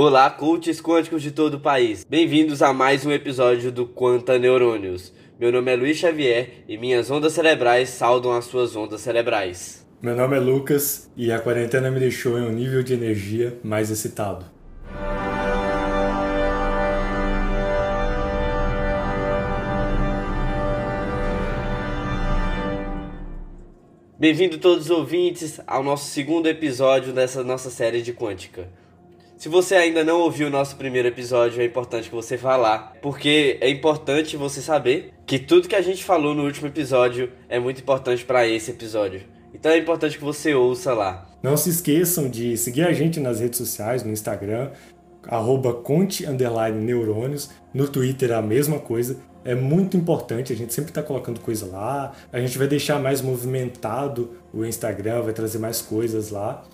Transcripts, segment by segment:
Olá, coaches quânticos de todo o país. Bem-vindos a mais um episódio do Quanta Neurônios. Meu nome é Luiz Xavier e minhas ondas cerebrais saudam as suas ondas cerebrais. Meu nome é Lucas e a quarentena me deixou em um nível de energia mais excitado. Bem-vindo todos os ouvintes ao nosso segundo episódio dessa nossa série de Quântica. Se você ainda não ouviu o nosso primeiro episódio, é importante que você vá lá, porque é importante você saber que tudo que a gente falou no último episódio é muito importante para esse episódio. Então é importante que você ouça lá. Não se esqueçam de seguir a gente nas redes sociais, no Instagram, arroba conte neurônios, no Twitter a mesma coisa. É muito importante, a gente sempre está colocando coisa lá. A gente vai deixar mais movimentado o Instagram, vai trazer mais coisas lá.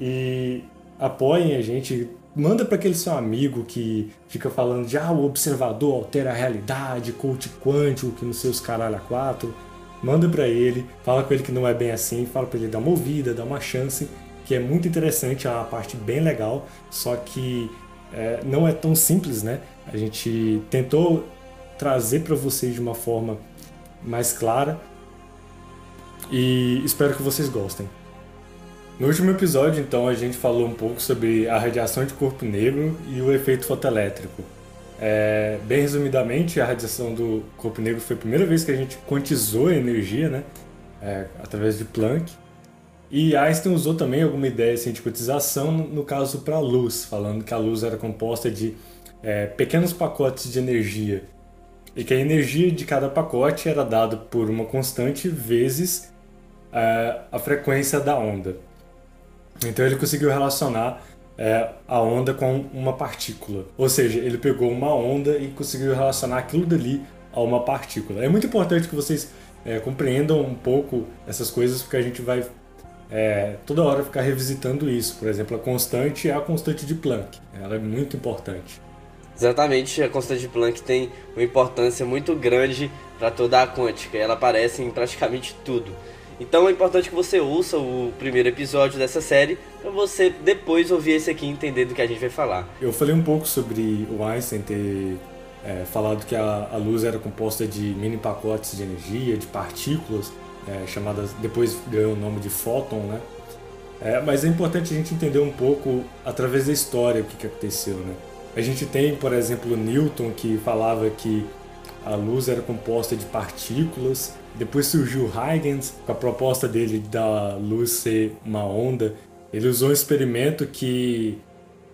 E apoiem a gente. Manda para aquele seu amigo que fica falando de ah, o observador altera a realidade, coach quântico, que não sei os caralho a quatro. Manda para ele, fala com ele que não é bem assim, fala para ele dar uma ouvida, dar uma chance, que é muito interessante, é uma parte bem legal, só que é, não é tão simples, né? A gente tentou trazer para vocês de uma forma mais clara e espero que vocês gostem. No último episódio, então, a gente falou um pouco sobre a radiação de corpo negro e o efeito fotoelétrico. É, bem resumidamente, a radiação do corpo negro foi a primeira vez que a gente quantizou a energia, né? É, através de Planck. E Einstein usou também alguma ideia assim, de quantização, no caso para a luz, falando que a luz era composta de é, pequenos pacotes de energia e que a energia de cada pacote era dada por uma constante vezes é, a frequência da onda. Então ele conseguiu relacionar é, a onda com uma partícula. Ou seja, ele pegou uma onda e conseguiu relacionar aquilo dali a uma partícula. É muito importante que vocês é, compreendam um pouco essas coisas, porque a gente vai é, toda hora ficar revisitando isso. Por exemplo, a constante é a constante de Planck. Ela é muito importante. Exatamente, a constante de Planck tem uma importância muito grande para toda a quântica. Ela aparece em praticamente tudo. Então é importante que você ouça o primeiro episódio dessa série para você depois ouvir esse aqui e entender do que a gente vai falar. Eu falei um pouco sobre o Einstein ter é, falado que a, a, luz era composta de mini pacotes de energia, de partículas, é, chamadas depois ganhou o nome de fóton, né? É, mas é importante a gente entender um pouco através da história o que, que aconteceu, né? A gente tem, por exemplo, Newton que falava que a luz era composta de partículas depois surgiu Huygens com a proposta dele da luz ser uma onda. Ele usou um experimento que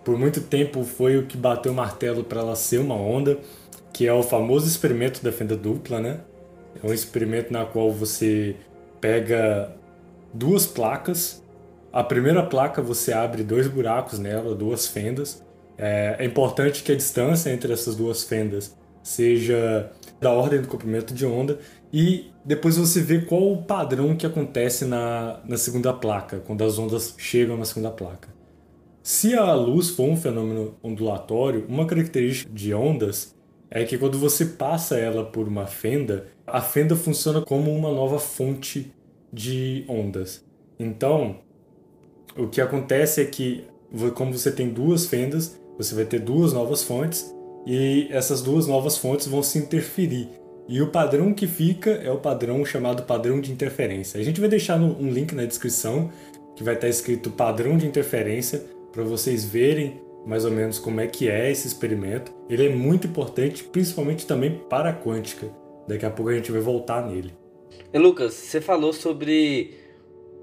por muito tempo foi o que bateu o martelo para ela ser uma onda, que é o famoso experimento da fenda dupla, né? É um experimento na qual você pega duas placas. A primeira placa você abre dois buracos nela, duas fendas. É, é importante que a distância entre essas duas fendas seja da ordem do comprimento de onda e depois você vê qual o padrão que acontece na, na segunda placa, quando as ondas chegam na segunda placa. Se a luz for um fenômeno ondulatório, uma característica de ondas é que quando você passa ela por uma fenda, a fenda funciona como uma nova fonte de ondas. Então, o que acontece é que, como você tem duas fendas, você vai ter duas novas fontes e essas duas novas fontes vão se interferir. E o padrão que fica é o padrão chamado padrão de interferência. A gente vai deixar um link na descrição que vai estar escrito padrão de interferência para vocês verem mais ou menos como é que é esse experimento. Ele é muito importante, principalmente também para a quântica. Daqui a pouco a gente vai voltar nele. E Lucas, você falou sobre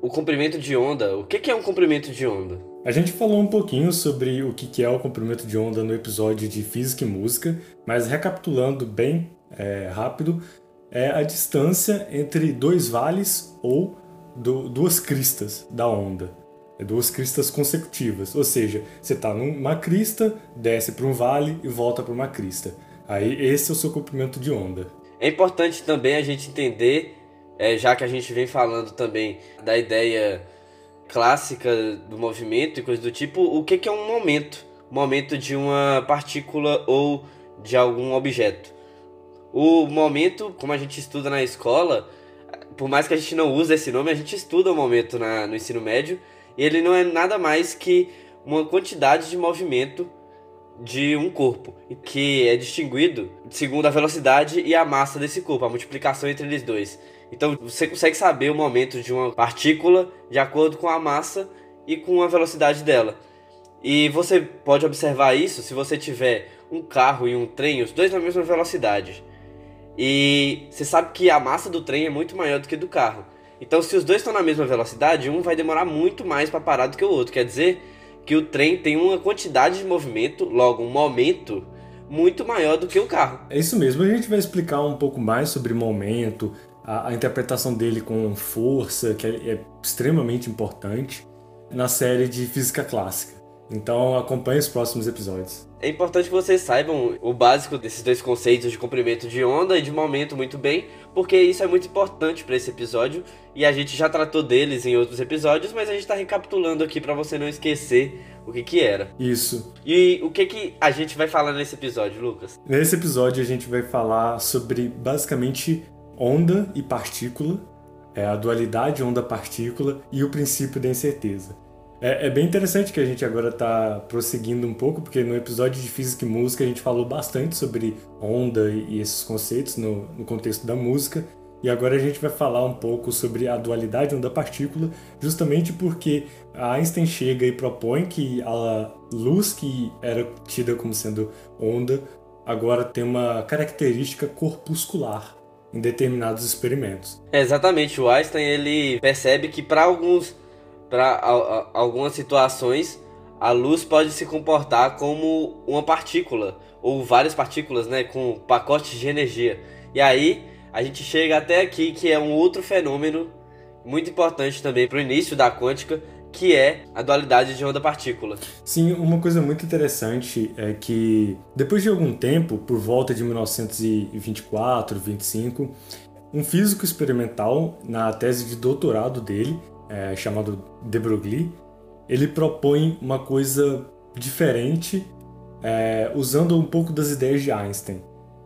o comprimento de onda. O que é um comprimento de onda? A gente falou um pouquinho sobre o que é o comprimento de onda no episódio de Física e Música, mas recapitulando bem é, rápido, é a distância entre dois vales ou do, duas cristas da onda. É duas cristas consecutivas, ou seja, você está numa crista, desce para um vale e volta para uma crista. Aí esse é o seu comprimento de onda. É importante também a gente entender, é, já que a gente vem falando também da ideia clássica do movimento e coisa do tipo, o que, que é um momento? Momento de uma partícula ou de algum objeto. O momento, como a gente estuda na escola, por mais que a gente não use esse nome, a gente estuda o momento na, no ensino médio, e ele não é nada mais que uma quantidade de movimento de um corpo, que é distinguido segundo a velocidade e a massa desse corpo, a multiplicação entre eles dois. Então você consegue saber o momento de uma partícula de acordo com a massa e com a velocidade dela. E você pode observar isso se você tiver um carro e um trem, os dois na mesma velocidade. E você sabe que a massa do trem é muito maior do que do carro. Então, se os dois estão na mesma velocidade, um vai demorar muito mais para parar do que o outro. Quer dizer que o trem tem uma quantidade de movimento, logo um momento muito maior do que o carro. É isso mesmo. A gente vai explicar um pouco mais sobre momento, a, a interpretação dele com força, que é, é extremamente importante, na série de física clássica. Então acompanhe os próximos episódios. É importante que vocês saibam o básico desses dois conceitos de comprimento de onda e de momento muito bem, porque isso é muito importante para esse episódio e a gente já tratou deles em outros episódios, mas a gente está recapitulando aqui para você não esquecer o que que era. Isso. E o que que a gente vai falar nesse episódio, Lucas? Nesse episódio a gente vai falar sobre basicamente onda e partícula, é a dualidade onda-partícula e o princípio da incerteza. É, é, bem interessante que a gente agora está prosseguindo um pouco, porque no episódio de Física e Música a gente falou bastante sobre onda e, esses conceitos no, no, contexto da música. E agora a gente vai falar um pouco sobre a dualidade onda-partícula, justamente porque Einstein chega e propõe que a luz que era tida como sendo onda agora tem uma característica corpuscular em determinados experimentos. É, exatamente, o Einstein ele percebe que para alguns para algumas situações, a luz pode se comportar como uma partícula ou várias partículas, né, com pacotes de energia. E aí a gente chega até aqui que é um outro fenômeno muito importante também para o início da quântica, que é a dualidade de onda-partícula. Sim, uma coisa muito interessante é que depois de algum tempo, por volta de 1924, 25, um físico experimental na tese de doutorado dele é, chamado de Broglie, ele propõe uma coisa diferente é, usando um pouco das ideias de Einstein.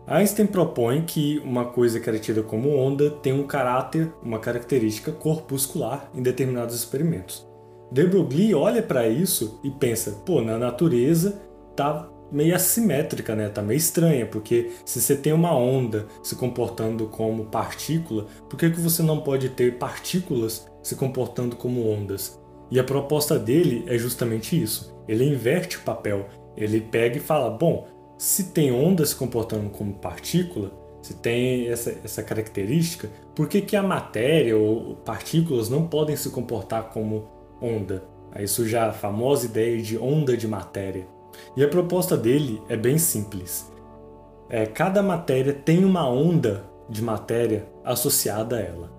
Einstein propõe que uma coisa que era tida como onda tem um caráter, uma característica corpuscular em determinados experimentos. De Broglie olha para isso e pensa, pô, na natureza tá meio assimétrica, né? Tá meio estranha, porque se você tem uma onda se comportando como partícula, por que, que você não pode ter partículas se comportando como ondas? E a proposta dele é justamente isso. Ele inverte o papel. Ele pega e fala: bom, se tem ondas se comportando como partícula, se tem essa, essa característica, por que, que a matéria ou partículas não podem se comportar como onda? Aí surge a famosa ideia de onda de matéria. E a proposta dele é bem simples. É, cada matéria tem uma onda de matéria associada a ela.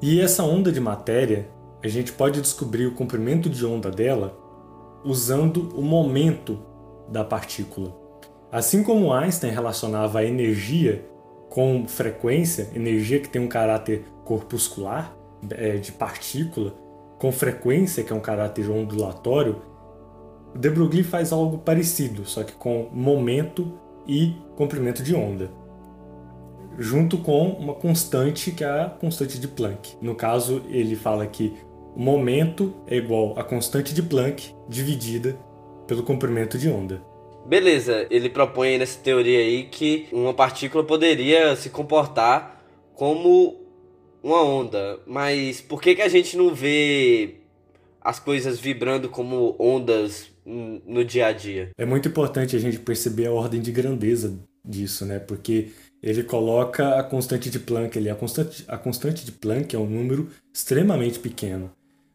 E essa onda de matéria, a gente pode descobrir o comprimento de onda dela usando o momento da partícula. Assim como Einstein relacionava a energia com frequência, energia que tem um caráter corpuscular, é, de partícula, com frequência, que é um caráter ondulatório, de Broglie faz algo parecido, só que com momento e comprimento de onda, junto com uma constante que é a constante de Planck. No caso, ele fala que o momento é igual à constante de Planck dividida pelo comprimento de onda. Beleza, ele propõe nessa teoria aí que uma partícula poderia se comportar como uma onda, mas por que, que a gente não vê as coisas vibrando como ondas no dia a dia. É muito importante a gente perceber a ordem de grandeza disso, né? Porque ele coloca a constante de Planck ali. A constante, a constante de Planck é um número extremamente pequeno.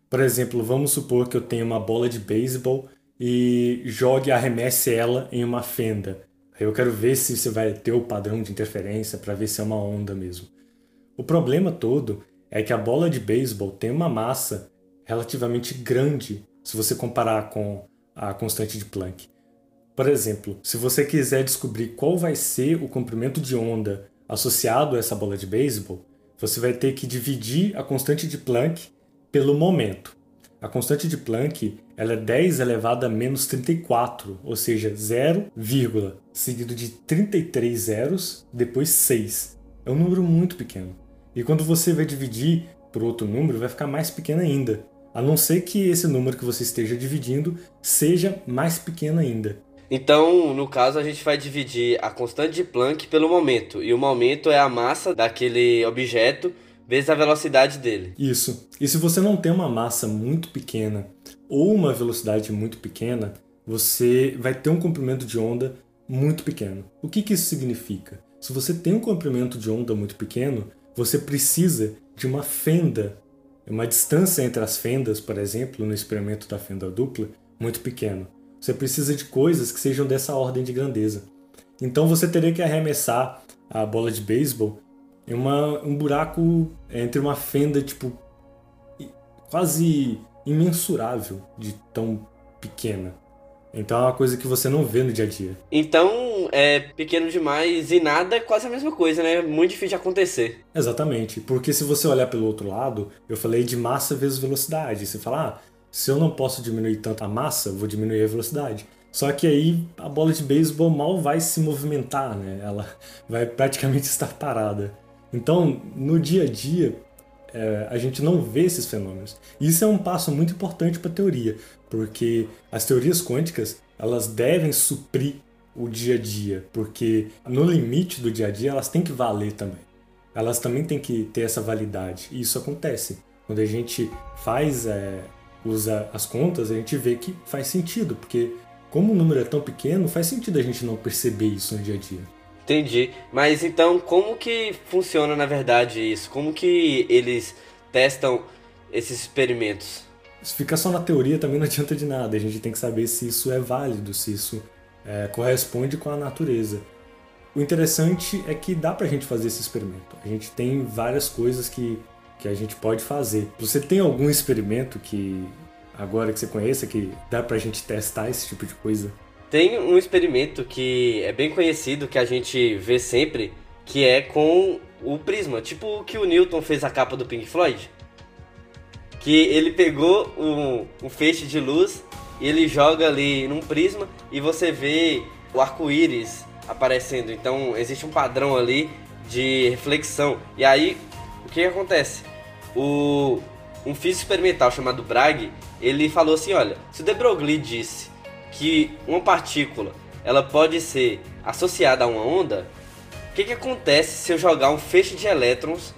Por exemplo, vamos supor que eu tenho uma bola de beisebol e jogue, arremesse ela em uma fenda. Eu quero ver se você vai ter o padrão de interferência para ver se é uma onda mesmo. O problema todo é que a bola de beisebol tem uma massa relativamente grande se você comparar com a constante de Planck. Por exemplo, se você quiser descobrir qual vai ser o comprimento de onda associado a essa bola de beisebol, você vai ter que dividir a constante de Planck pelo momento. A constante de Planck ela é 10 elevado a menos 34, ou seja, 0, seguido de 33 zeros, depois 6. É um número muito pequeno. E quando você vai dividir por outro número, vai ficar mais pequeno ainda a não ser que esse número que você esteja dividindo seja mais pequeno ainda. Então, no caso, a gente vai dividir a constante de Planck pelo momento. E o momento é a massa daquele objeto vezes a velocidade dele. Isso. E se você não tem uma massa muito pequena ou uma velocidade muito pequena, você vai ter um comprimento de onda muito pequeno. O que, que isso significa? Se você tem um comprimento de onda muito pequeno, você precisa de uma fenda, uma distância entre as fendas, por exemplo, no experimento da fenda dupla, muito pequeno. Você precisa de coisas que sejam dessa ordem de grandeza. Então você teria que arremessar a bola de beisebol em uma, um buraco entre uma fenda tipo quase imensurável de tão pequena. Então é uma coisa que você não vê no dia a dia. Então é pequeno demais e nada é quase a mesma coisa, né? Muito difícil de acontecer. Exatamente, porque se você olhar pelo outro lado, eu falei de massa vezes velocidade. Você fala, ah, se eu não posso diminuir tanto a massa, vou diminuir a velocidade. Só que aí a bola de beisebol mal vai se movimentar, né? Ela vai praticamente estar parada. Então, no dia a dia, é, a gente não vê esses fenômenos. E isso é um passo muito importante para a teoria, porque as teorias quânticas elas devem suprir o dia a dia, porque no limite do dia a dia elas têm que valer também. Elas também têm que ter essa validade. E isso acontece. Quando a gente faz é, usa as contas, a gente vê que faz sentido, porque como o número é tão pequeno, faz sentido a gente não perceber isso no dia a dia. Entendi. Mas então, como que funciona na verdade isso? Como que eles testam esses experimentos? Se ficar só na teoria também não adianta de nada. A gente tem que saber se isso é válido, se isso é, corresponde com a natureza. O interessante é que dá pra gente fazer esse experimento. A gente tem várias coisas que que a gente pode fazer. Você tem algum experimento que agora que você conheça que dá pra gente testar esse tipo de coisa? Tem um experimento que é bem conhecido, que a gente vê sempre, que é com o prisma, tipo o que o Newton fez a capa do Pink Floyd. Que ele pegou um, um feixe de luz e ele joga ali num prisma e você vê o arco-íris aparecendo. Então existe um padrão ali de reflexão. E aí o que acontece? o, um físico experimental chamado Bragg, ele falou assim, olha, se o de Broglie disse que uma partícula ela pode ser associada a uma onda, o que, que acontece se eu jogar um feixe de elétrons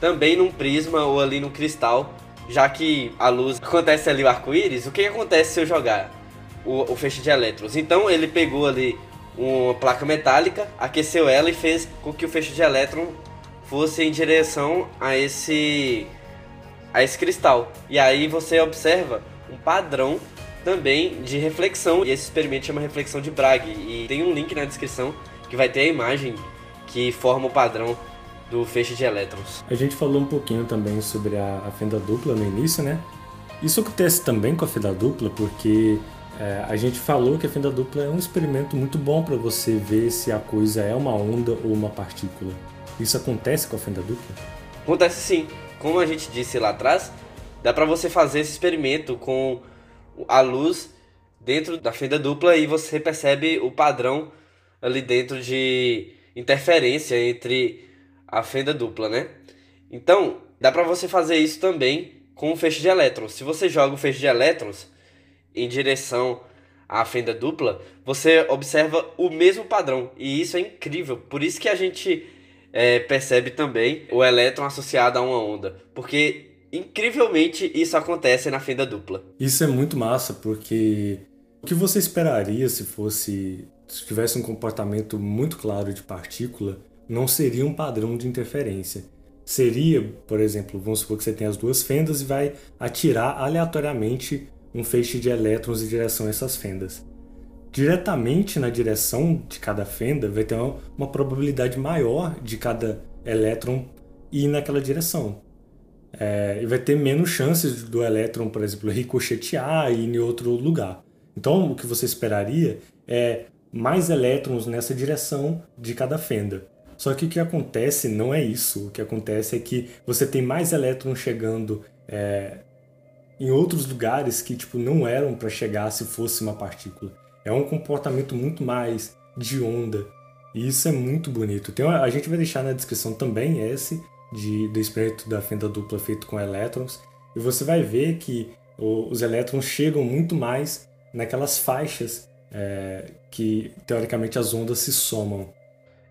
também num prisma ou ali no cristal, já que a luz acontece ali o arco-íris, o que, acontece se eu jogar o, o feixe de elétrons? Então ele pegou ali uma placa metálica, aqueceu ela e fez com que o feixe de elétron fosse em direção a esse a esse cristal. E aí você observa um padrão também de reflexão. E esse experimento chama reflexão de Bragg. E tem um link na descrição que vai ter a imagem que forma o padrão do feixe de elétrons. A gente falou um pouquinho também sobre a, a fenda dupla no início, né? Isso acontece também com a fenda dupla porque é, a gente falou que a fenda dupla é um experimento muito bom para você ver se a coisa é uma onda ou uma partícula. Isso acontece com a fenda dupla? Acontece sim. Como a gente disse lá atrás, dá para você fazer esse experimento com a luz dentro da fenda dupla e você percebe o padrão ali dentro de interferência entre a fenda dupla, né? Então, dá para você fazer isso também com o feixe de elétrons. Se você joga o feixe de elétrons em direção à fenda dupla, você observa o mesmo padrão. E isso é incrível. Por isso que a gente é, percebe também o elétron associado a uma onda. Porque, incrivelmente, isso acontece na fenda dupla. Isso é muito massa, porque o que você esperaria se fosse. Se tivesse um comportamento muito claro de partícula, não seria um padrão de interferência. Seria, por exemplo, vamos supor que você tem as duas fendas e vai atirar aleatoriamente um feixe de elétrons em direção a essas fendas diretamente na direção de cada fenda, vai ter uma, probabilidade maior de cada elétron ir naquela direção. É, e vai ter menos chances do elétron, por exemplo, ricochetear e ir em outro lugar. Então, o que você esperaria é mais elétrons nessa direção de cada fenda. Só que o que acontece não é isso. O que acontece é que você tem mais elétrons chegando é, em outros lugares que tipo não eram para chegar se fosse uma partícula. É um comportamento muito mais de onda. E isso é muito bonito. Tem uma, a gente vai deixar na descrição também esse de, do experimento da fenda dupla feito com elétrons. E você vai ver que o, os elétrons chegam muito mais naquelas faixas é, que teoricamente as ondas se somam.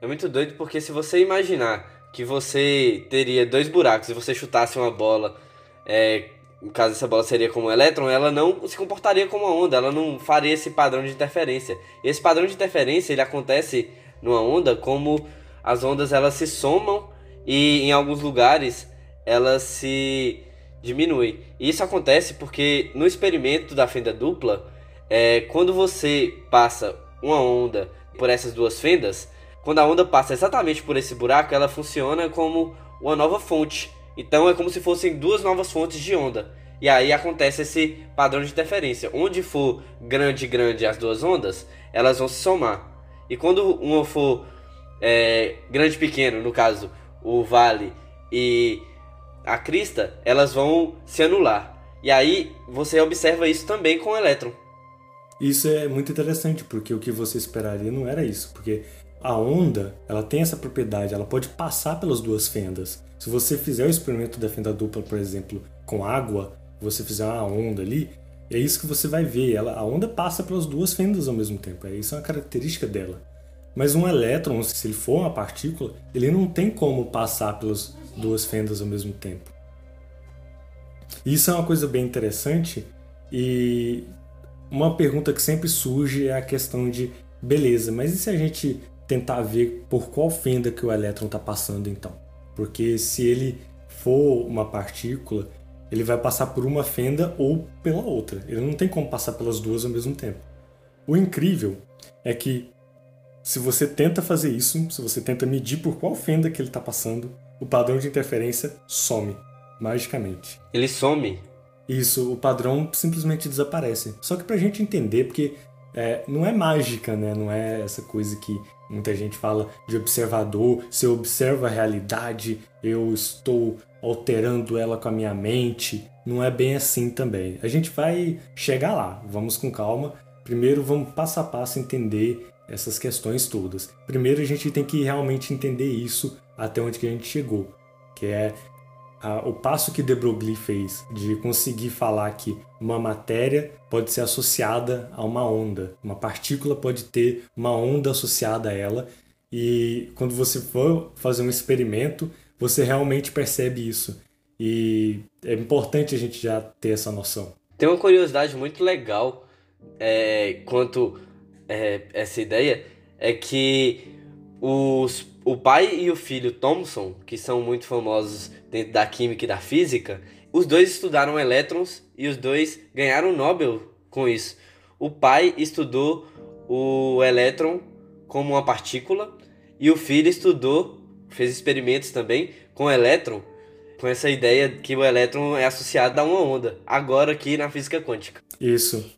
É muito doido porque se você imaginar que você teria dois buracos e você chutasse uma bola, é, no caso essa bola seria como um elétron, ela não se comportaria como uma onda, ela não faria esse padrão de interferência. E esse padrão de interferência ele acontece numa onda como as ondas elas se somam e em alguns lugares elas se diminuem. E isso acontece porque no experimento da fenda dupla, é, quando você passa uma onda por essas duas fendas, quando a onda passa exatamente por esse buraco, ela funciona como uma nova fonte. Então é como se fossem duas novas fontes de onda. E aí acontece esse padrão de interferência. Onde for grande grande as duas ondas, elas vão se somar. E quando uma for é, grande pequeno, no caso o vale e a crista, elas vão se anular. E aí você observa isso também com o elétron. Isso é muito interessante, porque o que você esperaria não era isso, porque a onda, ela tem essa propriedade, ela pode passar pelas duas fendas. Se você fizer o experimento da fenda dupla, por exemplo, com água, você fizer uma onda ali, é isso que você vai ver. Ela, a onda passa pelas duas fendas ao mesmo tempo. É, isso é uma característica dela. Mas um elétron, se ele for uma partícula, ele não tem como passar pelas duas fendas ao mesmo tempo. Isso é uma coisa bem interessante e uma pergunta que sempre surge é a questão de beleza, mas e se a gente tentar ver por qual fenda que o elétron está passando então? Porque se ele for uma partícula, ele vai passar por uma fenda ou pela outra. Ele não tem como passar pelas duas ao mesmo tempo. O incrível é que se você tenta fazer isso, se você tenta medir por qual fenda que ele está passando, o padrão de interferência some, magicamente. Ele some? Isso, o padrão simplesmente desaparece. Só que pra gente entender, porque é, não é mágica, né? Não é essa coisa que muita gente fala de observador. Se eu observo a realidade, eu estou alterando ela com a minha mente. Não é bem assim também. A gente vai chegar lá, vamos com calma. Primeiro, vamos passo a passo entender essas questões todas. Primeiro a gente tem que realmente entender isso até onde que a gente chegou, que é o passo que de Broglie fez de conseguir falar que uma matéria pode ser associada a uma onda, uma partícula pode ter uma onda associada a ela e quando você for fazer um experimento você realmente percebe isso e é importante a gente já ter essa noção. Tem uma curiosidade muito legal é, quanto é, essa ideia é que os, o pai e o filho Thomson, que são muito famosos dentro da química e da física, os dois estudaram elétrons e os dois ganharam o Nobel com isso. O pai estudou o elétron como uma partícula e o filho estudou, fez experimentos também com o elétron, com essa ideia que o elétron é associado a uma onda, agora aqui na física quântica. Isso.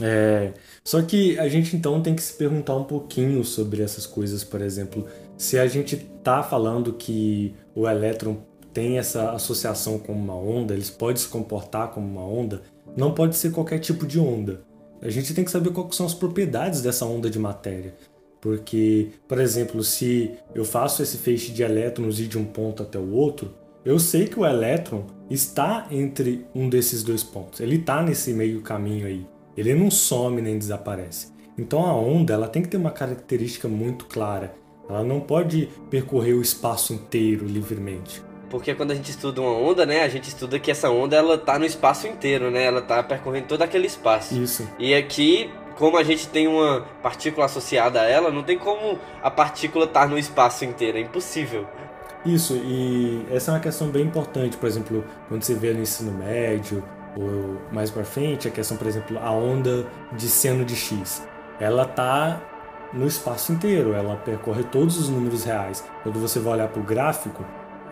É, só que a gente então tem que se perguntar um pouquinho sobre essas coisas, por exemplo, se a gente tá falando que o elétron tem essa associação com uma onda, eles podem se comportar como uma onda, não pode ser qualquer tipo de onda. A gente tem que saber quais são as propriedades dessa onda de matéria. Porque, por exemplo, se eu faço esse feixe de elétrons ir de um ponto até o outro, eu sei que o elétron está entre um desses dois pontos. Ele está nesse meio caminho aí. Ele não some nem desaparece. Então a onda ela tem que ter uma característica muito clara. Ela não pode percorrer o espaço inteiro livremente. Porque quando a gente estuda uma onda, né, a gente estuda que essa onda ela tá no espaço inteiro, né? Ela tá percorrendo todo aquele espaço. Isso. E aqui, como a gente tem uma partícula associada a ela, não tem como a partícula estar tá no espaço inteiro, é impossível. Isso, e essa é uma questão bem importante, por exemplo, quando você vê no ensino médio, ou mais para frente, a questão, por exemplo, a onda de seno de x, ela tá no espaço inteiro, ela percorre todos os números reais. Quando você vai olhar para o gráfico,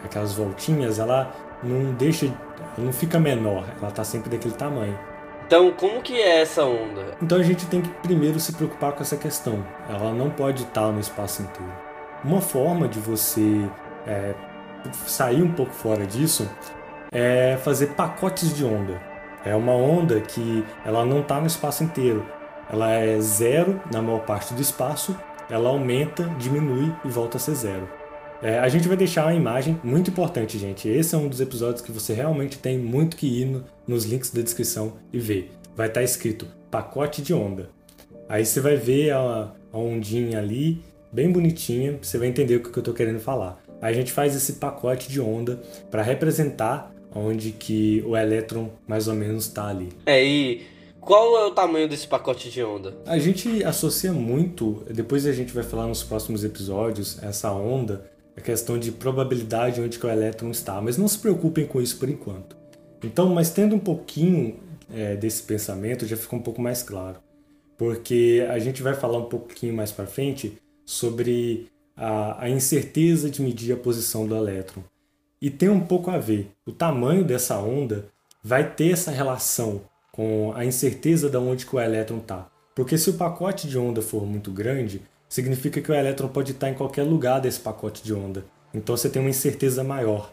aquelas voltinhas, ela não deixa, ela não fica menor, ela tá sempre daquele tamanho. Então, como que é essa onda? Então a gente tem que primeiro se preocupar com essa questão. Ela não pode estar no espaço inteiro. Uma forma de você é, sair um pouco fora disso é fazer pacotes de onda. É uma onda que ela não está no espaço inteiro. Ela é zero na maior parte do espaço, ela aumenta, diminui e volta a ser zero. É, a gente vai deixar uma imagem muito importante, gente. Esse é um dos episódios que você realmente tem muito que ir no, nos links da descrição e ver. Vai estar tá escrito pacote de onda. Aí você vai ver a, a ondinha ali, bem bonitinha, você vai entender o que eu estou querendo falar. Aí a gente faz esse pacote de onda para representar onde que o elétron mais ou menos está ali. É, e qual é o tamanho desse pacote de onda? A gente associa muito, depois a gente vai falar nos próximos episódios, essa onda, a questão de probabilidade onde que o elétron está, mas não se preocupem com isso por enquanto. Então, mas tendo um pouquinho é, desse pensamento, já fica um pouco mais claro, porque a gente vai falar um pouquinho mais para frente sobre a, a incerteza de medir a posição do elétron. E tem um pouco a ver. O tamanho dessa onda vai ter essa relação com a incerteza de onde que o elétron está. Porque se o pacote de onda for muito grande, significa que o elétron pode estar em qualquer lugar desse pacote de onda. Então você tem uma incerteza maior.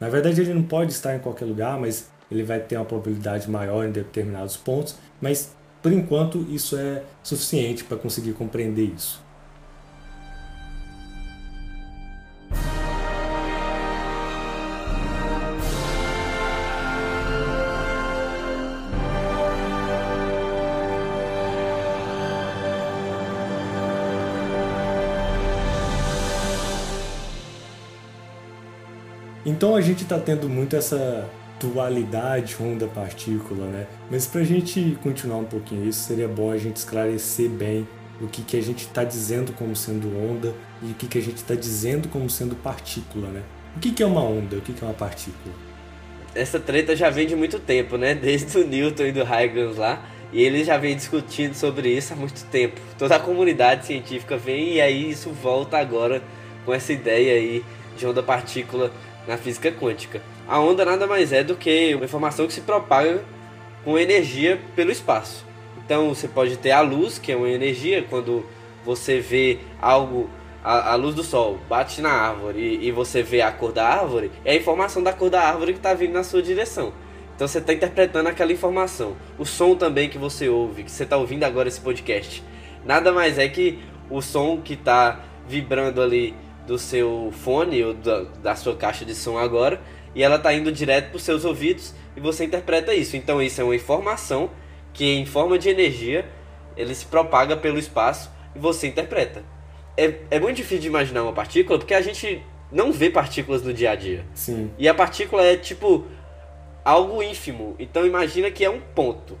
Na verdade, ele não pode estar em qualquer lugar, mas ele vai ter uma probabilidade maior em determinados pontos. Mas por enquanto, isso é suficiente para conseguir compreender isso. Então a gente está tendo muito essa dualidade onda-partícula, né? Mas para a gente continuar um pouquinho isso, seria bom a gente esclarecer bem o que, que a gente está dizendo como sendo onda e o que, que a gente está dizendo como sendo partícula, né? O que, que é uma onda? O que, que é uma partícula? Essa treta já vem de muito tempo, né? Desde o Newton e do Huygens lá. E eles já vêm discutindo sobre isso há muito tempo. Toda a comunidade científica vem e aí isso volta agora com essa ideia aí de onda-partícula na física quântica. A onda nada mais é do que uma informação que se propaga com energia pelo espaço. Então você pode ter a luz, que é uma energia, quando você vê algo, a, a luz do sol bate na árvore e, e, você vê a cor da árvore, é a informação da cor da árvore que está vindo na sua direção. Então você está interpretando aquela informação. O som também que você ouve, que você está ouvindo agora esse podcast, nada mais é que o som que está vibrando ali do seu fone ou da, da sua caixa de som agora e ela está indo direto para os seus ouvidos e você interpreta isso. Então isso é uma informação que em forma de energia ele se propaga pelo espaço e você interpreta. É, é muito difícil de imaginar uma partícula porque a gente não vê partículas no dia a dia. Sim. E a partícula é tipo algo ínfimo. Então imagina que é um ponto.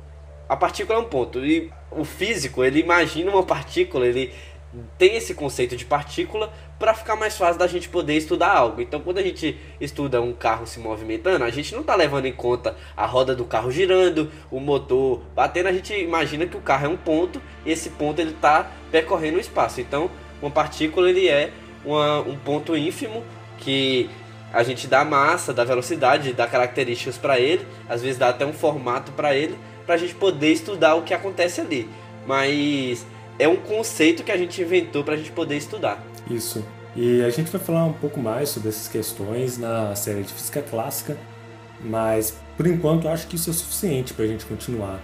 A partícula é um ponto e o físico ele imagina uma partícula, ele tem esse conceito de partícula para ficar mais fácil da gente poder estudar algo. Então, quando a gente estuda um carro se movimentando, a gente não está levando em conta a roda do carro girando, o motor batendo, a gente imagina que o carro é um ponto e esse ponto ele está percorrendo o espaço. Então, uma partícula ele é uma, um ponto ínfimo que a gente dá massa, dá velocidade, dá características para ele, às vezes dá até um formato para ele, para a gente poder estudar o que acontece ali. Mas é um conceito que a gente inventou para a gente poder estudar. Isso. E a gente vai falar um pouco mais sobre essas questões na série de física clássica, mas por enquanto acho que isso é suficiente para a gente continuar.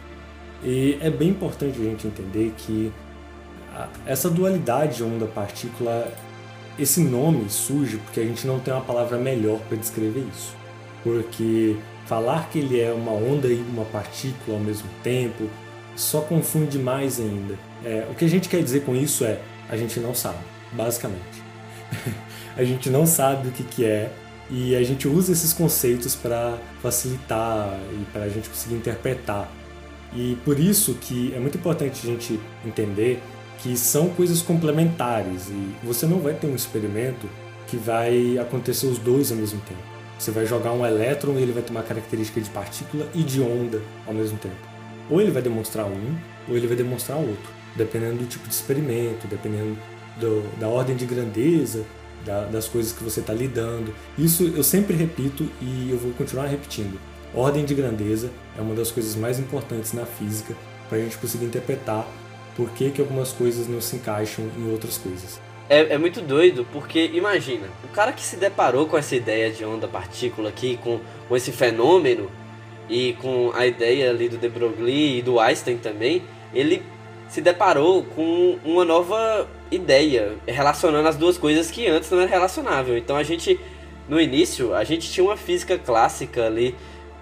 E é bem importante a gente entender que essa dualidade onda-partícula, esse nome surge porque a gente não tem uma palavra melhor para descrever isso. Porque falar que ele é uma onda e uma partícula ao mesmo tempo só confunde mais ainda. É, o que a gente quer dizer com isso é a gente não sabe basicamente. a gente não sabe o que, que é e a gente usa esses conceitos para facilitar e para a gente conseguir interpretar. E por isso que é muito importante a gente entender que são coisas complementares e você não vai ter um experimento que vai acontecer os dois ao mesmo tempo. Você vai jogar um elétron e ele vai ter uma característica de partícula e de onda ao mesmo tempo. Ou ele vai demonstrar um, ou ele vai demonstrar outro, dependendo do tipo de experimento, dependendo do, da ordem de grandeza da, das coisas que você está lidando. Isso eu sempre repito e eu vou continuar repetindo. Ordem de grandeza é uma das coisas mais importantes na física para a gente conseguir interpretar por que, que algumas coisas não se encaixam em outras coisas. É, é, muito doido porque, imagina, o cara que se deparou com essa ideia de onda-partícula aqui, com, com esse fenômeno, e com a ideia ali do de Broglie e do Einstein também, ele se deparou com uma nova ideia relacionando as duas coisas que antes não era relacionável. Então a gente no início a gente tinha uma física clássica ali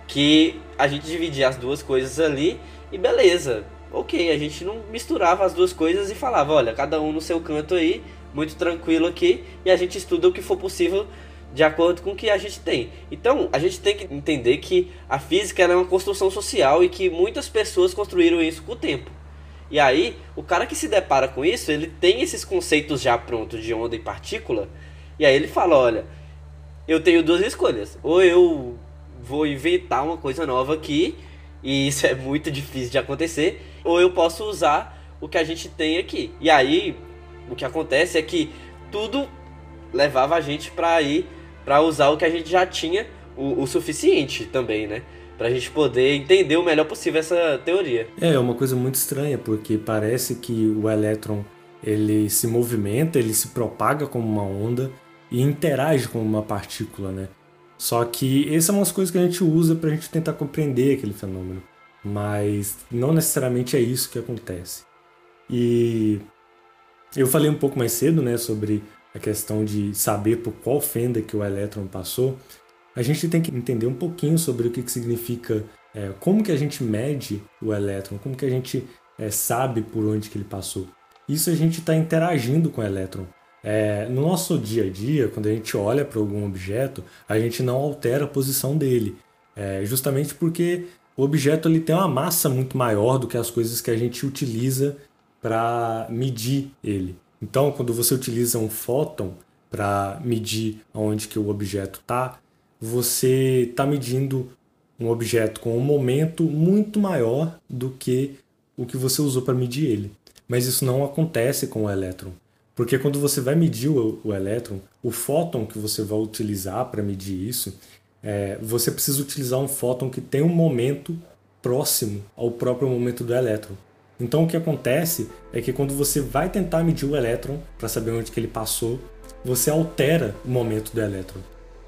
que a gente dividia as duas coisas ali e beleza. ok, a gente não misturava as duas coisas e falava, olha, cada um no seu canto aí, muito tranquilo aqui, e a gente estuda o que for possível de acordo com o que a gente tem. Então, a gente tem que entender que a física é uma construção social e que muitas pessoas construíram isso com o tempo. E aí, o cara que se depara com isso, ele tem esses conceitos já prontos de onda e partícula, e aí ele fala, olha, eu tenho duas escolhas. Ou eu vou inventar uma coisa nova aqui, e isso é muito difícil de acontecer, ou eu posso usar o que a gente tem aqui. E aí, o que acontece é que tudo levava a gente para ir para usar o que a gente já tinha o, o suficiente também, né? Pra gente poder entender o melhor possível essa teoria. É, é uma coisa muito estranha, porque parece que o elétron ele se movimenta, ele se propaga como uma onda e interage com uma partícula, né? Só que essas são umas coisas que a gente usa para a gente tentar compreender aquele fenômeno, mas não necessariamente é isso que acontece. E eu falei um pouco mais cedo, né, sobre a questão de saber por qual fenda que o elétron passou. A gente tem que entender um pouquinho sobre o que, que significa, é, como que a gente mede o elétron, como que a gente é, sabe por onde que ele passou. Isso a gente está interagindo com o elétron. É, no nosso dia a dia, quando a gente olha para algum objeto, a gente não altera a posição dele, é, justamente porque o objeto ele tem uma massa muito maior do que as coisas que a gente utiliza para medir ele. Então, quando você utiliza um fóton para medir onde que o objeto está, você está medindo um objeto com um momento muito maior do que o que você usou para medir ele. Mas isso não acontece com o elétron. Porque quando você vai medir o, o elétron, o fóton que você vai utilizar para medir isso, é, você precisa utilizar um fóton que tem um momento próximo ao próprio momento do elétron. Então o que acontece é que quando você vai tentar medir o elétron para saber onde que ele passou, você altera o momento do elétron.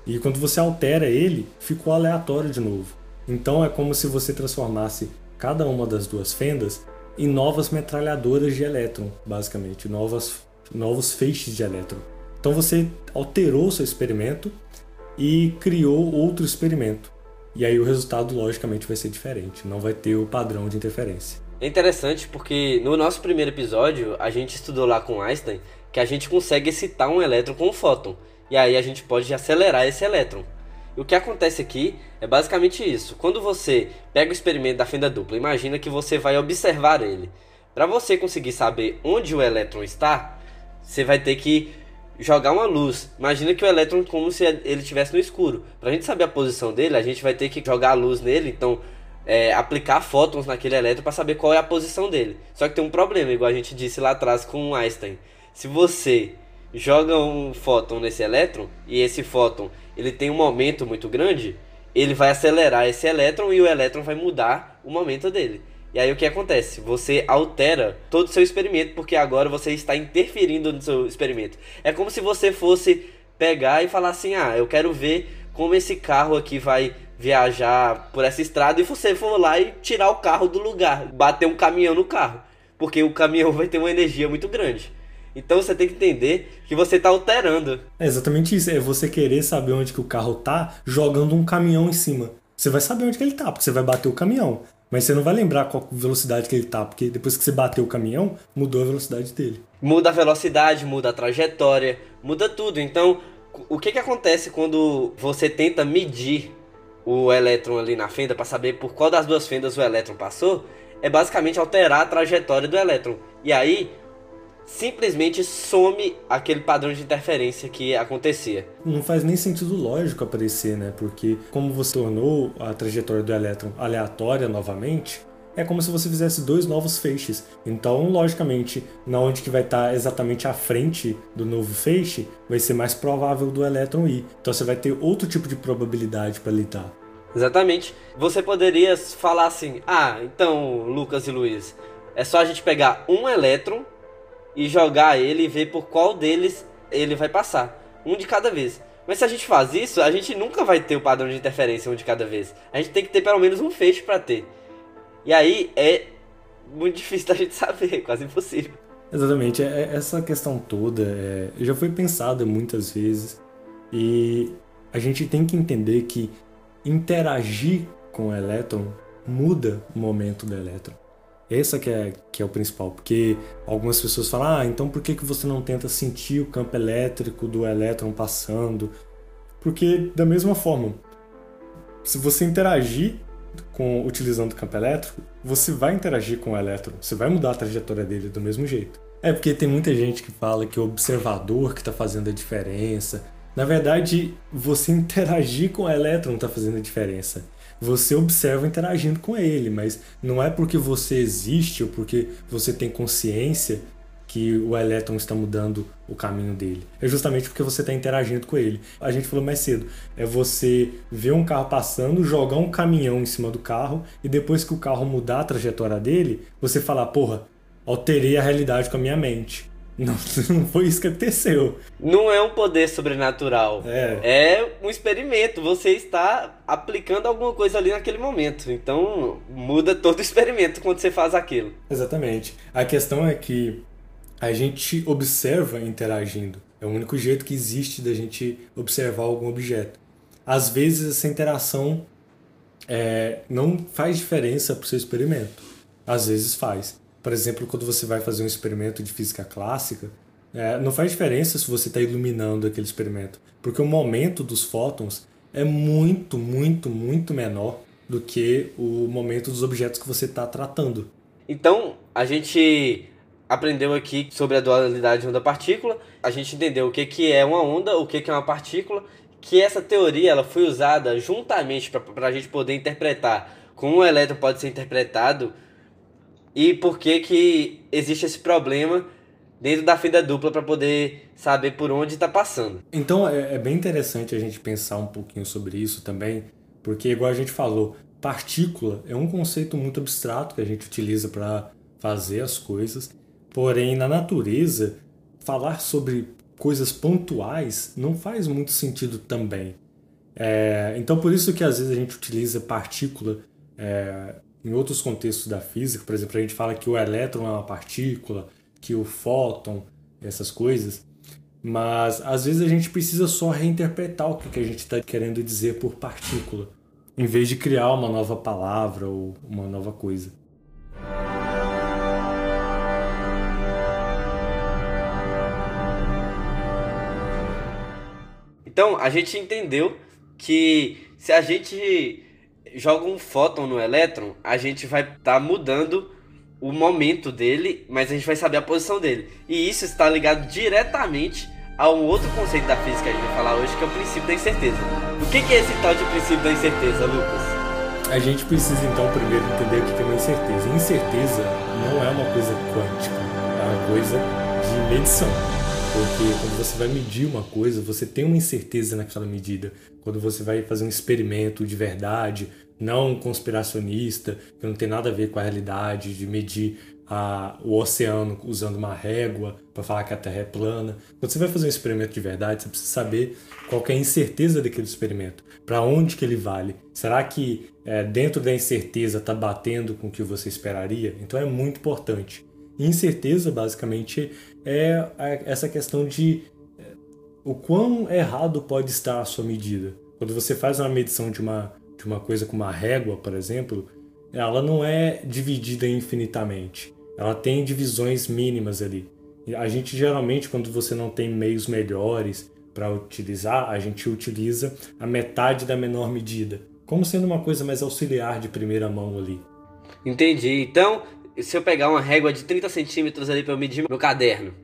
E quando você altera ele, ficou aleatório de novo. Então é como se você transformasse cada uma das duas fendas em novas metralhadoras de elétron, basicamente, novas novos feixes de elétron. Então você alterou seu experimento e criou outro experimento. E aí o resultado logicamente vai ser diferente, não vai ter o padrão de interferência. É interessante porque no nosso primeiro episódio a gente estudou lá com Einstein que a gente consegue excitar um elétron com um fóton. E aí a gente pode acelerar esse elétron. E o que acontece aqui é basicamente isso. Quando você pega o experimento da fenda dupla, imagina que você vai observar ele. Para você conseguir saber onde o elétron está, você vai ter que jogar uma luz. Imagina que o elétron como se ele estivesse no escuro. Para a gente saber a posição dele, a gente vai ter que jogar a luz nele, então é, aplicar fótons naquele elétron para saber qual é a posição dele. Só que tem um problema, igual a gente disse lá atrás com Einstein. Se você joga um fóton nesse elétron e esse fóton ele tem um momento muito grande, ele vai acelerar esse elétron e o elétron vai mudar o momento dele. E aí o que acontece? Você altera todo o seu experimento porque agora você está interferindo no seu experimento. É como se você fosse pegar e falar assim: "Ah, eu quero ver como esse carro aqui vai viajar por essa estrada" e você for lá e tirar o carro do lugar, bater um caminhão no carro, porque o caminhão vai ter uma energia muito grande. Então você tem que entender que você está alterando. É exatamente isso, é você querer saber onde que o carro tá jogando um caminhão em cima. Você vai saber onde que ele tá, porque você vai bater o caminhão. Mas você não vai lembrar qual velocidade que ele tá, porque depois que você bateu o caminhão, mudou a velocidade dele. Muda a velocidade, muda a trajetória, muda tudo. Então, o que que acontece quando você tenta medir o elétron ali na fenda para saber por qual das duas fendas o elétron passou? É basicamente alterar a trajetória do elétron. E aí, simplesmente some aquele padrão de interferência que acontecia. Não faz nem sentido lógico aparecer, né? Porque como você tornou a trajetória do elétron aleatória novamente, é como se você fizesse dois novos feixes. Então, logicamente, na onde que vai estar exatamente à frente do novo feixe, vai ser mais provável do elétron ir. Então você vai ter outro tipo de probabilidade para lidar. Exatamente. Você poderia falar assim: "Ah, então, Lucas e Luiz, é só a gente pegar um elétron e jogar ele e ver por qual deles ele vai passar. Um de cada vez. Mas se a gente faz isso, a gente nunca vai ter o padrão de interferência um de cada vez. A gente tem que ter pelo menos um feixe para ter. E aí é muito difícil da gente saber, quase impossível. Exatamente, é, é, essa questão toda é, já foi pensada muitas vezes e a gente tem que entender que interagir com o elétron muda o momento do elétron. Essa que é, que é o principal, porque algumas pessoas falam, ah, então por que, que você não tenta sentir o campo elétrico do elétron passando? Porque da mesma forma, se você interagir com utilizando o campo elétrico, você vai interagir com o elétron, você vai mudar a trajetória dele do mesmo jeito. É porque tem muita gente que fala que o observador que está fazendo a diferença. Na verdade, você interagir com o elétron está fazendo a diferença você observa interagindo com ele, mas não é porque você existe ou porque você tem consciência que o elétron está mudando o caminho dele. É justamente porque você está interagindo com ele. A gente falou mais cedo, é você ver um carro passando, jogar um caminhão em cima do carro e depois que o carro mudar a trajetória dele, você falar, porra, alterei a realidade com a minha mente. Não, não foi isso que aconteceu. Não é um poder sobrenatural. É. É um experimento. Você está aplicando alguma coisa ali naquele momento. Então muda todo o experimento quando você faz aquilo. Exatamente. A questão é que a gente observa interagindo. É o único jeito que existe da gente observar algum objeto. Às vezes essa interação é, não faz diferença para o seu experimento. Às vezes faz. Por exemplo, quando você vai fazer um experimento de física clássica, é, não faz diferença se você está iluminando aquele experimento, porque o momento dos fótons é muito, muito, muito menor do que o momento dos objetos que você está tratando. Então, a gente aprendeu aqui sobre a dualidade onda-partícula, a gente entendeu o que, que é uma onda, o que, que é uma partícula, que essa teoria ela foi usada juntamente para a gente poder interpretar como o elétron pode ser interpretado e por que que existe esse problema dentro da fita dupla para poder saber por onde está passando. Então é, é, bem interessante a gente pensar um pouquinho sobre isso também, porque igual a gente falou, partícula é um conceito muito abstrato que a gente utiliza para fazer as coisas, porém na natureza falar sobre coisas pontuais não faz muito sentido também. É, então por isso que às vezes a gente utiliza partícula é, em outros contextos da física, por exemplo, a gente fala que o elétron é uma partícula, que o fóton, essas coisas, mas às vezes a gente precisa só reinterpretar o que a gente está querendo dizer por partícula, em vez de criar uma nova palavra ou uma nova coisa. Então, a gente entendeu que se a gente joga um fóton no elétron, a gente vai estar tá mudando o momento dele, mas a gente vai saber a posição dele. E isso está ligado diretamente a um outro conceito da física que a gente vai falar hoje, que é o princípio da incerteza. O que é esse tal de princípio da incerteza, Lucas? A gente precisa então primeiro entender o que é uma incerteza. Incerteza não é uma coisa quântica, é uma coisa de medição. Porque quando você vai medir uma coisa, você tem uma incerteza naquela medida. Quando você vai fazer um experimento de verdade, não conspiracionista, que não tem nada a ver com a realidade, de medir a, o oceano usando uma régua para falar que a Terra é plana. Quando você vai fazer um experimento de verdade, você precisa saber qual é a incerteza daquele experimento, para onde que ele vale. Será que é, dentro da incerteza está batendo com o que você esperaria? Então é muito importante. Incerteza, basicamente, é essa questão de é, o quão errado pode estar a sua medida. Quando você faz uma medição de uma, de uma coisa com uma régua, por exemplo, ela não é dividida infinitamente. Ela tem divisões mínimas ali. A gente geralmente, quando você não tem meios melhores para utilizar, a gente utiliza a metade da menor medida, como sendo uma coisa mais auxiliar de primeira mão ali. Entendi. Então, se eu pegar uma régua de 30 centímetros ali para eu medir meu caderno,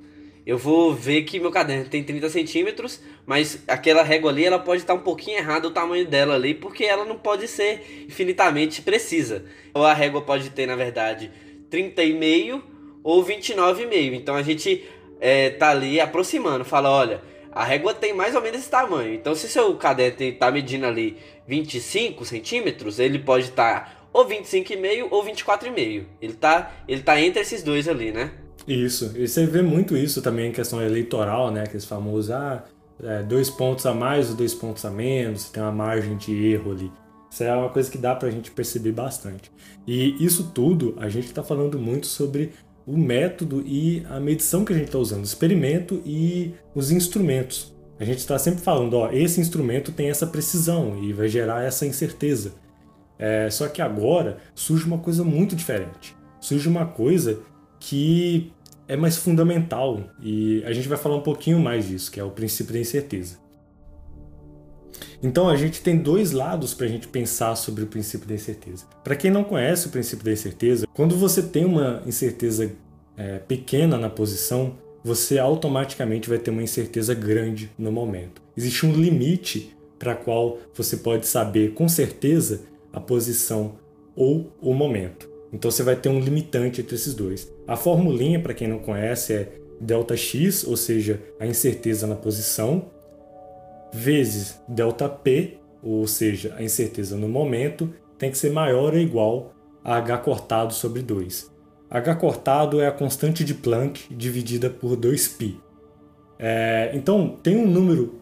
eu vou ver que meu caderno tem 30 centímetros, mas aquela régua ali ela pode estar um pouquinho errada o tamanho dela ali, porque ela não pode ser infinitamente precisa. Ou a régua pode ter, na verdade, 30,5 ou 29,5. Então a gente é, tá ali aproximando, fala, olha, a régua tem mais ou menos esse tamanho. Então se seu caderno está medindo ali 25 centímetros, ele pode estar ou 25,5 ou 24,5. Ele tá, ele tá entre esses dois ali, né? Isso. E você vê muito isso também em questão eleitoral, né? Aqueles famosos, ah, é, dois pontos a mais ou dois pontos a menos, tem uma margem de erro ali. Isso é uma coisa que dá pra gente perceber bastante. E isso tudo, a gente está falando muito sobre o método e a medição que a gente está usando, o experimento e os instrumentos. A gente está sempre falando, ó, esse instrumento tem essa precisão e vai gerar essa incerteza. É, só que agora surge uma coisa muito diferente. surge uma coisa que é mais fundamental e a gente vai falar um pouquinho mais disso, que é o princípio da incerteza. Então a gente tem dois lados para a gente pensar sobre o princípio da incerteza. Para quem não conhece o princípio da incerteza, quando você tem uma incerteza é, pequena na posição, você automaticamente vai ter uma incerteza grande no momento. Existe um limite para qual você pode saber com certeza a posição ou o momento. Então você vai ter um limitante entre esses dois. A formulinha, para quem não conhece, é delta x, ou seja, a incerteza na posição, vezes delta p, ou seja, a incerteza no momento, tem que ser maior ou igual a h cortado sobre 2. h cortado é a constante de Planck dividida por 2π. É, então, tem um número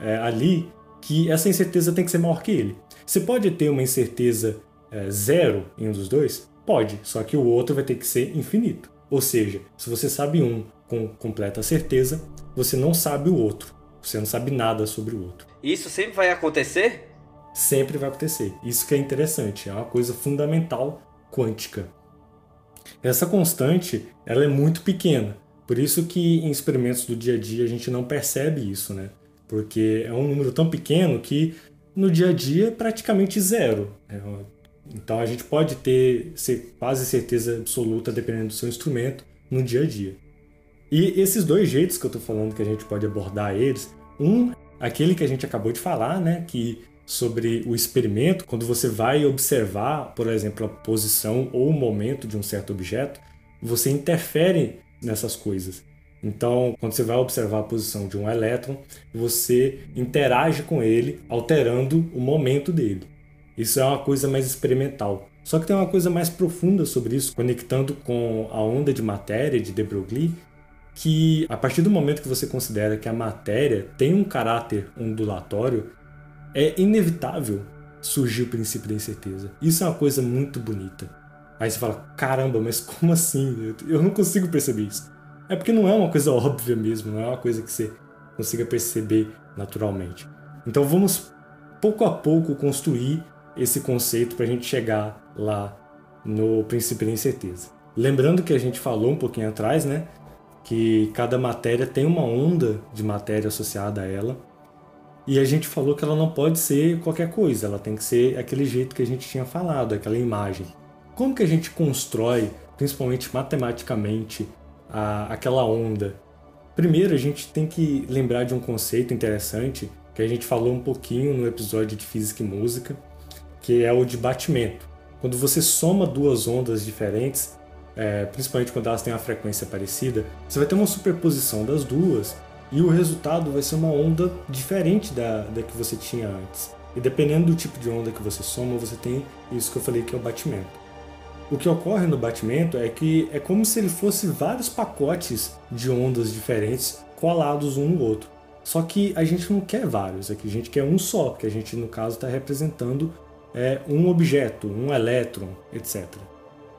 é, ali que essa incerteza tem que ser maior que ele. Você pode ter uma incerteza é, zero em um dos dois? Pode, só que o outro vai ter que ser infinito. Ou seja, se você sabe um com completa certeza, você não sabe o outro. Você não sabe nada sobre o outro. Isso sempre vai acontecer? Sempre vai acontecer. Isso que é interessante, é uma coisa fundamental quântica. Essa constante, ela é muito pequena. Por isso que em experimentos do dia a dia a gente não percebe isso, né? Porque é um número tão pequeno que no dia a dia praticamente zero. É então a gente pode ter quase certeza absoluta, dependendo do seu instrumento, no dia a dia. E esses dois jeitos que eu estou falando que a gente pode abordar eles, um, aquele que a gente acabou de falar, né, que sobre o experimento, quando você vai observar, por exemplo, a posição ou o momento de um certo objeto, você interfere nessas coisas. Então, quando você vai observar a posição de um elétron, você interage com ele, alterando o momento dele. Isso é uma coisa mais experimental. Só que tem uma coisa mais profunda sobre isso, conectando com a onda de matéria de de Broglie, que a partir do momento que você considera que a matéria tem um caráter ondulatório, é inevitável surgir o princípio da incerteza. Isso é uma coisa muito bonita. Aí você fala, caramba, mas como assim? Eu não consigo perceber isso. É porque não é uma coisa óbvia mesmo, não é uma coisa que você consiga perceber naturalmente. Então vamos pouco a pouco construir esse conceito para a gente chegar lá no princípio da incerteza. Lembrando que a gente falou um pouquinho atrás, né, que cada matéria tem uma onda de matéria associada a ela. E a gente falou que ela não pode ser qualquer coisa, ela tem que ser aquele jeito que a gente tinha falado, aquela imagem. Como que a gente constrói, principalmente matematicamente, a, aquela onda? Primeiro, a gente tem que lembrar de um conceito interessante que a gente falou um pouquinho no episódio de Física e Música, que é o de batimento. Quando você soma duas ondas diferentes, é, principalmente quando elas têm uma frequência parecida, você vai ter uma superposição das duas e o resultado vai ser uma onda diferente da, da que você tinha antes. E dependendo do tipo de onda que você soma, você tem isso que eu falei que é o batimento. O que ocorre no batimento é que é como se ele fosse vários pacotes de ondas diferentes colados um no outro. Só que a gente não quer vários, aqui a gente quer um só, porque a gente no caso está representando é, um objeto, um elétron, etc.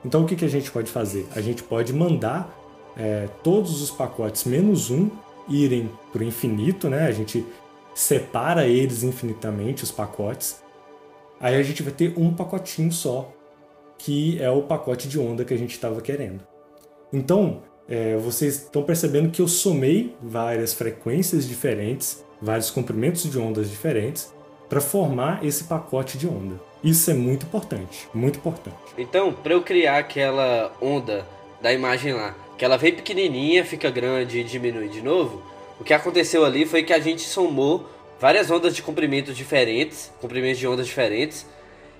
Então o que, que a gente pode fazer? A gente pode mandar é, todos os pacotes menos um irem para o infinito, né? A gente separa eles infinitamente, os pacotes. Aí a gente vai ter um pacotinho só, que é o pacote de onda que a gente estava querendo. Então, é, vocês estão percebendo que eu somei várias frequências diferentes, vários comprimentos de ondas diferentes, para formar esse pacote de onda. Isso é muito importante, muito importante. Então, para eu criar aquela onda da imagem lá, que ela vem pequenininha, fica grande e diminui de novo, o que aconteceu ali foi que a gente somou várias ondas de comprimentos diferentes, comprimentos de ondas diferentes,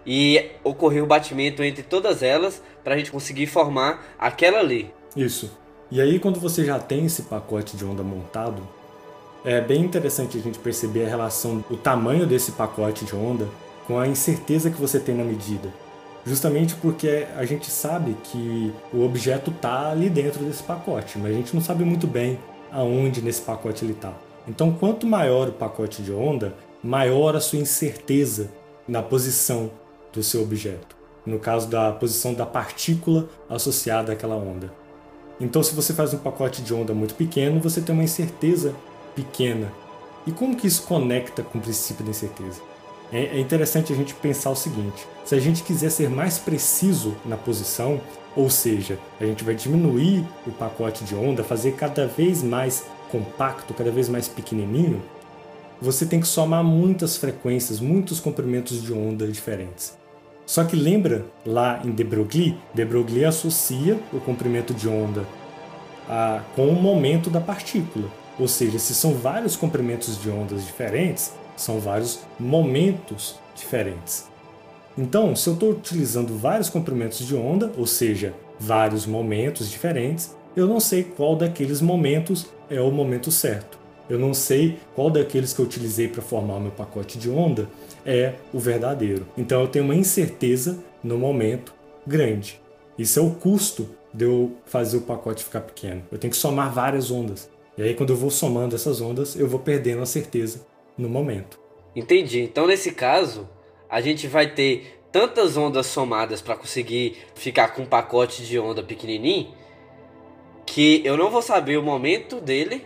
e ocorreu o batimento entre todas elas para a gente conseguir formar aquela ali. Isso. E aí, quando você já tem esse pacote de onda montado, é bem interessante a gente perceber a relação, o tamanho desse pacote de onda com a incerteza que você tem na medida. Justamente porque a gente sabe que o objeto está ali dentro desse pacote, mas a gente não sabe muito bem aonde nesse pacote ele está. Então, quanto maior o pacote de onda, maior a sua incerteza na posição do seu objeto. No caso da posição da partícula associada àquela onda. Então, se você faz um pacote de onda muito pequeno, você tem uma incerteza pequena. E como que isso conecta com o princípio da incerteza? é, é interessante a gente pensar o seguinte: se a gente quiser ser mais preciso na posição, ou seja, a gente vai diminuir o pacote de onda, fazer cada vez mais compacto, cada vez mais pequenininho, você tem que somar muitas frequências, muitos comprimentos de onda diferentes. Só que lembra lá em de Broglie, de Broglie associa o comprimento de onda a, com o momento da partícula. Ou seja, se são vários comprimentos de ondas diferentes, são vários momentos diferentes. Então, se eu estou utilizando vários comprimentos de onda, ou seja, vários momentos diferentes, eu não sei qual daqueles momentos é o momento certo. Eu não sei qual daqueles que eu utilizei para formar o meu pacote de onda é o verdadeiro. Então eu tenho uma incerteza no momento grande. Isso é o custo de eu fazer o pacote ficar pequeno. Eu tenho que somar várias ondas. E aí quando eu vou somando essas ondas, eu vou perdendo a certeza no momento. Entendi. Então nesse caso, a gente vai ter tantas ondas somadas para conseguir ficar com um pacote de onda pequenininho que eu não vou saber o momento dele,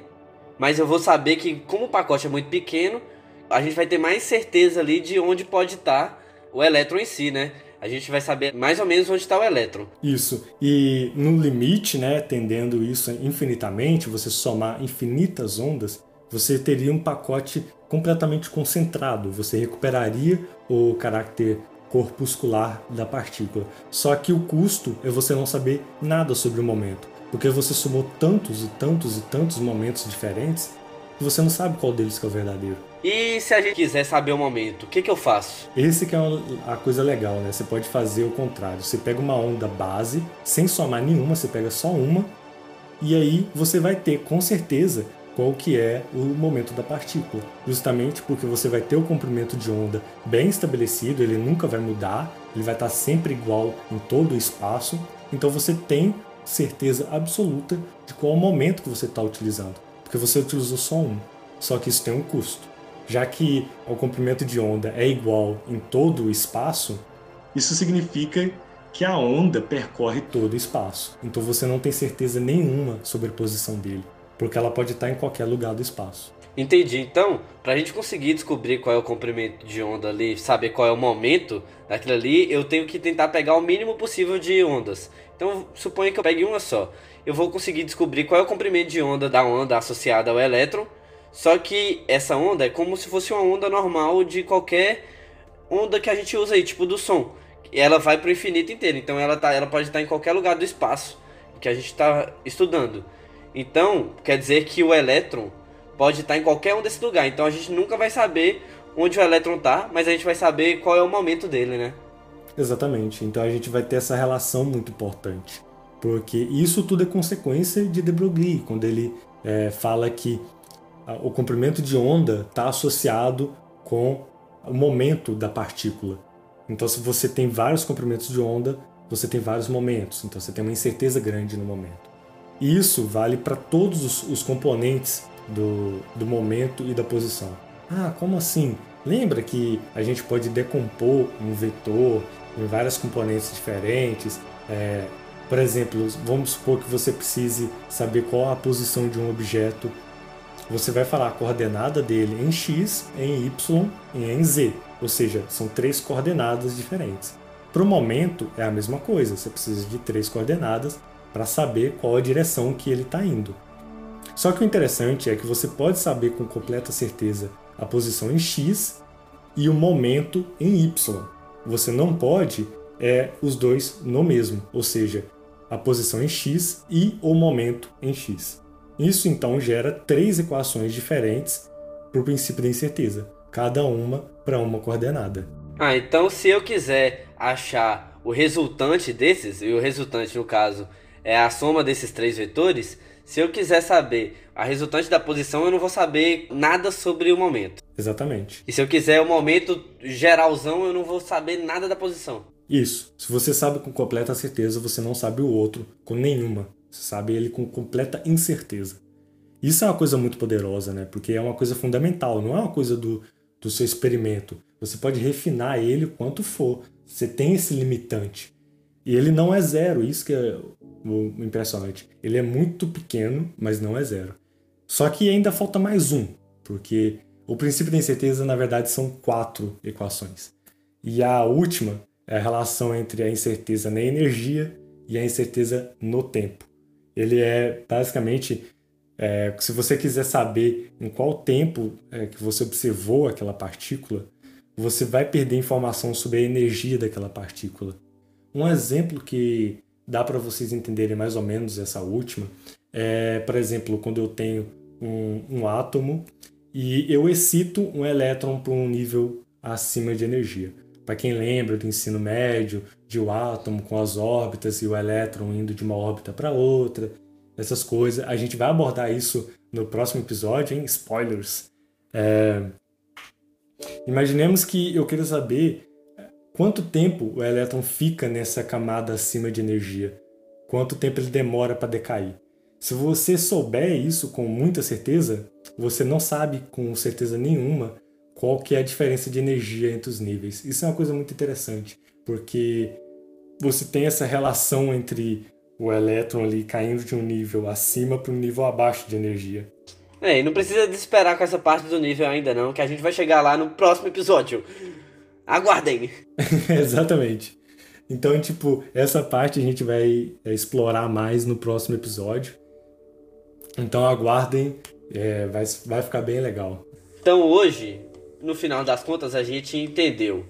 mas eu vou saber que como o pacote é muito pequeno, a gente vai ter mais certeza ali de onde pode estar tá o elétron em si, né? A gente vai saber mais ou menos onde está o elétron. Isso. E no limite, né, tendendo isso infinitamente, você somar infinitas ondas, você teria um pacote completamente concentrado. Você recuperaria o caráter corpuscular da partícula. Só que o custo é você não saber nada sobre o momento, porque você somou tantos e tantos e tantos momentos diferentes que você não sabe qual deles que é o verdadeiro. E se a gente quiser saber o momento, o que, que eu faço? Esse que é a coisa legal, né? Você pode fazer o contrário. Você pega uma onda base, sem somar nenhuma, você pega só uma, e aí você vai ter com certeza qual que é o momento da partícula. Justamente porque você vai ter o comprimento de onda bem estabelecido, ele nunca vai mudar, ele vai estar sempre igual em todo o espaço. Então você tem certeza absoluta de qual momento que você está utilizando, porque você utilizou só um. Só que isso tem um custo. Já que o comprimento de onda é igual em todo o espaço, isso significa que a onda percorre todo o espaço. Então você não tem certeza nenhuma sobre a posição dele porque ela pode estar em qualquer lugar do espaço. Entendi. Então, para a gente conseguir descobrir qual é o comprimento de onda ali, saber qual é o momento daquilo ali, eu tenho que tentar pegar o mínimo possível de ondas. Então, suponha que eu pegue uma só. Eu vou conseguir descobrir qual é o comprimento de onda da onda associada ao elétron. Só que essa onda é como se fosse uma onda normal de qualquer onda que a gente usa aí, tipo do som. Ela vai para o infinito inteiro. Então, ela, tá, ela pode estar em qualquer lugar do espaço que a gente está estudando. Então, quer dizer que o elétron pode estar em qualquer um desses lugares. Então a gente nunca vai saber onde o elétron está, mas a gente vai saber qual é o momento dele, né? Exatamente. Então a gente vai ter essa relação muito importante. Porque isso tudo é consequência de de Broglie, quando ele é, fala que o comprimento de onda está associado com o momento da partícula. Então, se você tem vários comprimentos de onda, você tem vários momentos. Então, você tem uma incerteza grande no momento. E isso vale para todos os, os componentes do, do momento e da posição. Ah, como assim? Lembra que a gente pode decompor um vetor em várias componentes diferentes? É, por exemplo, vamos supor que você precise saber qual a posição de um objeto. Você vai falar a coordenada dele em x, em y e em z. Ou seja, são três coordenadas diferentes. Para o momento é a mesma coisa, você precisa de três coordenadas para saber qual a direção que ele está indo. Só que o interessante é que você pode saber com completa certeza a posição em x e o momento em y. Você não pode é os dois no mesmo, ou seja, a posição em x e o momento em x. Isso então gera três equações diferentes para o princípio da incerteza, cada uma para uma coordenada. Ah, então se eu quiser achar o resultante desses, e o resultante no caso é a soma desses três vetores, se eu quiser saber a resultante da posição, eu não vou saber nada sobre o momento. Exatamente. E se eu quiser o momento geralzão, eu não vou saber nada da posição. Isso. Se você sabe com completa certeza, você não sabe o outro com nenhuma. Você sabe ele com completa incerteza. Isso é uma coisa muito poderosa, né? Porque é uma coisa fundamental, não é uma coisa do, do seu experimento. Você pode refinar ele quanto for. Você tem esse limitante. E ele não é zero, isso que é o impressionante. Ele é muito pequeno, mas não é zero. Só que ainda falta mais um, porque O princípio da incerteza, na verdade, são quatro equações. E a última é a relação entre a incerteza na energia e a incerteza no tempo. Ele é basicamente, é, se você quiser saber em qual tempo é, que você observou aquela partícula, você vai perder informação sobre a energia daquela partícula. Um exemplo que dá para vocês entenderem mais ou menos essa última é, por exemplo, quando eu tenho um, um átomo e eu excito um elétron para um nível acima de energia. Para quem lembra do ensino médio, de o átomo com as órbitas e o elétron indo de uma órbita para outra, essas coisas. A gente vai abordar isso no próximo episódio, hein? Spoilers. É... Imaginemos que eu queira saber quanto tempo o elétron fica nessa camada acima de energia, quanto tempo ele demora para decair. Se você souber isso com muita certeza, você não sabe com certeza nenhuma qual que é a diferença de energia entre os níveis. Isso é uma coisa muito interessante, porque você tem essa relação entre o elétron ali caindo de um nível acima para um nível abaixo de energia. É, e não precisa desesperar com essa parte do nível ainda não, que a gente vai chegar lá no próximo episódio. Aguardem! Exatamente. Então, tipo, essa parte a gente vai é, explorar mais no próximo episódio. Então aguardem, é, vai, vai ficar bem legal. Então hoje, no final das contas, a gente entendeu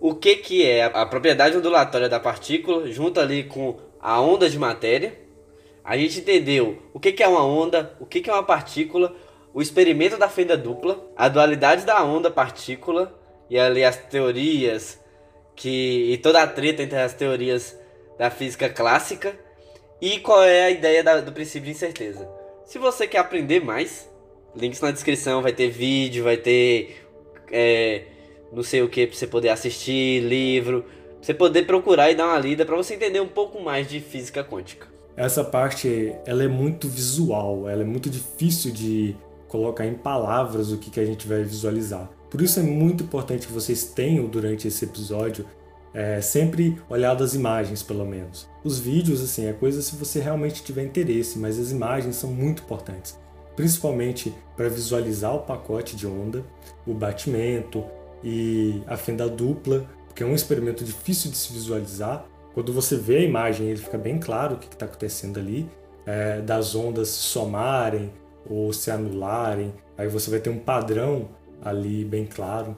o que, que é a propriedade ondulatória da partícula, junto ali com a onda de matéria. A gente entendeu o que, que é uma onda, o que, que é uma partícula, o experimento da fenda dupla, a dualidade da onda-partícula e ali as teorias que e toda a treta entre as teorias da física clássica e qual é a ideia da, do princípio de incerteza. Se você quer aprender mais, links na descrição, vai ter vídeo, vai ter é, não sei o que para você poder assistir, livro, pra você poder procurar e dar uma lida para você entender um pouco mais de física quântica. Essa parte ela é muito visual, ela é muito difícil de colocar em palavras o que, que a gente vai visualizar. Por isso é muito importante que vocês tenham durante esse episódio é, sempre olhado as imagens, pelo menos. Os vídeos, assim, é coisa se você realmente tiver interesse, mas as imagens são muito importantes, principalmente para visualizar o pacote de onda, o batimento e a fenda dupla, porque é um experimento difícil de se visualizar. Quando você vê a imagem, ele fica bem claro o que está acontecendo ali, é, das ondas se somarem ou se anularem, aí você vai ter um padrão ali bem claro.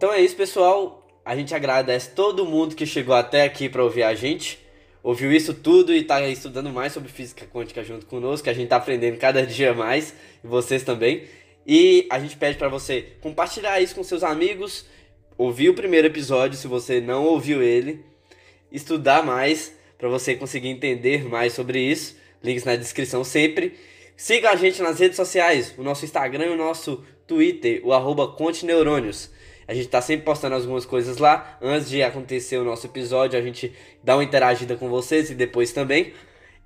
Então é isso, pessoal. A gente agradece todo mundo que chegou até aqui para ouvir a gente. Ouviu isso tudo e está estudando mais sobre física quântica junto conosco, que a gente está aprendendo cada dia mais, e vocês também. E a gente pede para você compartilhar isso com seus amigos, ouvir o primeiro episódio se você não ouviu ele, estudar mais para você conseguir entender mais sobre isso. Links na descrição sempre. Siga a gente nas redes sociais, o nosso Instagram e o nosso Twitter, o arroba Conte Neurônios. A gente tá sempre postando algumas coisas lá. Antes de acontecer o nosso episódio, a gente dá uma interagida com vocês e depois também.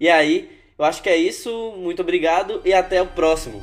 E aí, eu acho que é isso. Muito obrigado e até o próximo.